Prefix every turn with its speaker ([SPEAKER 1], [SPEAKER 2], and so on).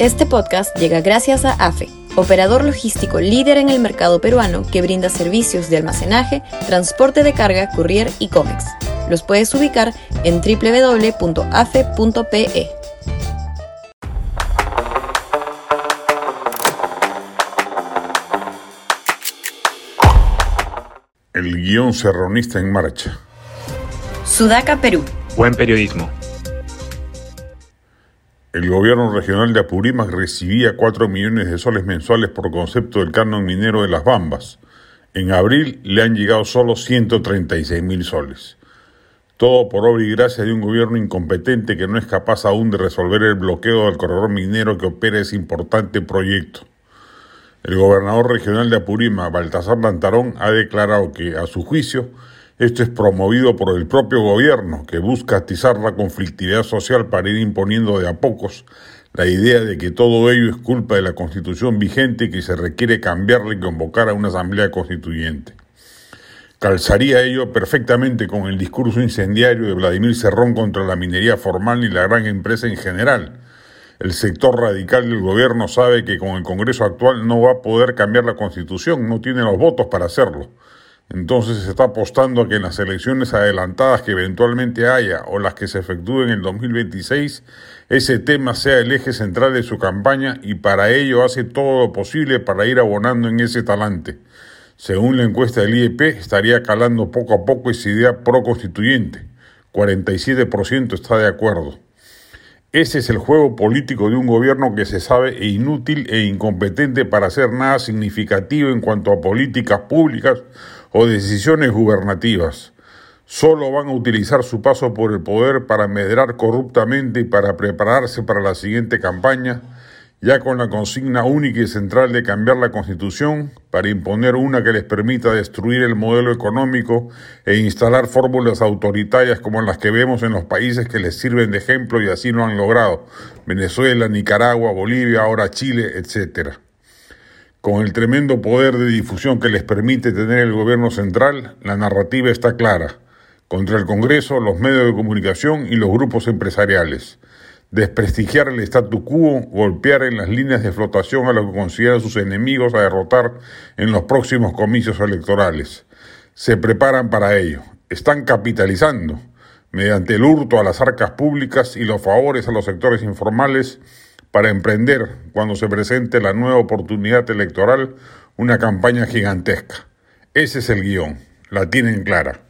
[SPEAKER 1] Este podcast llega gracias a AFE, operador logístico líder en el mercado peruano que brinda servicios de almacenaje, transporte de carga, courier y cómics. Los puedes ubicar en www.afe.pe.
[SPEAKER 2] El guion serronista en marcha.
[SPEAKER 1] Sudaca, Perú.
[SPEAKER 3] Buen periodismo.
[SPEAKER 2] El gobierno regional de Apurímac recibía 4 millones de soles mensuales por concepto del canon minero de las Bambas. En abril le han llegado solo 136 mil soles. Todo por obra y gracia de un gobierno incompetente que no es capaz aún de resolver el bloqueo del corredor minero que opera ese importante proyecto. El gobernador regional de Apurímac, Baltasar Lantarón, ha declarado que, a su juicio, esto es promovido por el propio gobierno, que busca atizar la conflictividad social para ir imponiendo de a pocos la idea de que todo ello es culpa de la constitución vigente y que se requiere cambiarla y convocar a una asamblea constituyente. Calzaría ello perfectamente con el discurso incendiario de Vladimir Cerrón contra la minería formal y la gran empresa en general, el sector radical del gobierno sabe que con el Congreso actual no va a poder cambiar la constitución, no tiene los votos para hacerlo. Entonces se está apostando a que en las elecciones adelantadas que eventualmente haya o las que se efectúen en el 2026, ese tema sea el eje central de su campaña y para ello hace todo lo posible para ir abonando en ese talante. Según la encuesta del IEP, estaría calando poco a poco esa idea pro-constituyente. 47% está de acuerdo. Ese es el juego político de un gobierno que se sabe inútil e incompetente para hacer nada significativo en cuanto a políticas públicas o decisiones gubernativas. Solo van a utilizar su paso por el poder para medrar corruptamente y para prepararse para la siguiente campaña ya con la consigna única y central de cambiar la constitución para imponer una que les permita destruir el modelo económico e instalar fórmulas autoritarias como las que vemos en los países que les sirven de ejemplo y así lo han logrado, Venezuela, Nicaragua, Bolivia, ahora Chile, etc. Con el tremendo poder de difusión que les permite tener el gobierno central, la narrativa está clara, contra el Congreso, los medios de comunicación y los grupos empresariales desprestigiar el statu quo, golpear en las líneas de flotación a lo que consideran sus enemigos a derrotar en los próximos comicios electorales. Se preparan para ello, están capitalizando mediante el hurto a las arcas públicas y los favores a los sectores informales para emprender, cuando se presente la nueva oportunidad electoral, una campaña gigantesca. Ese es el guion, la tienen clara.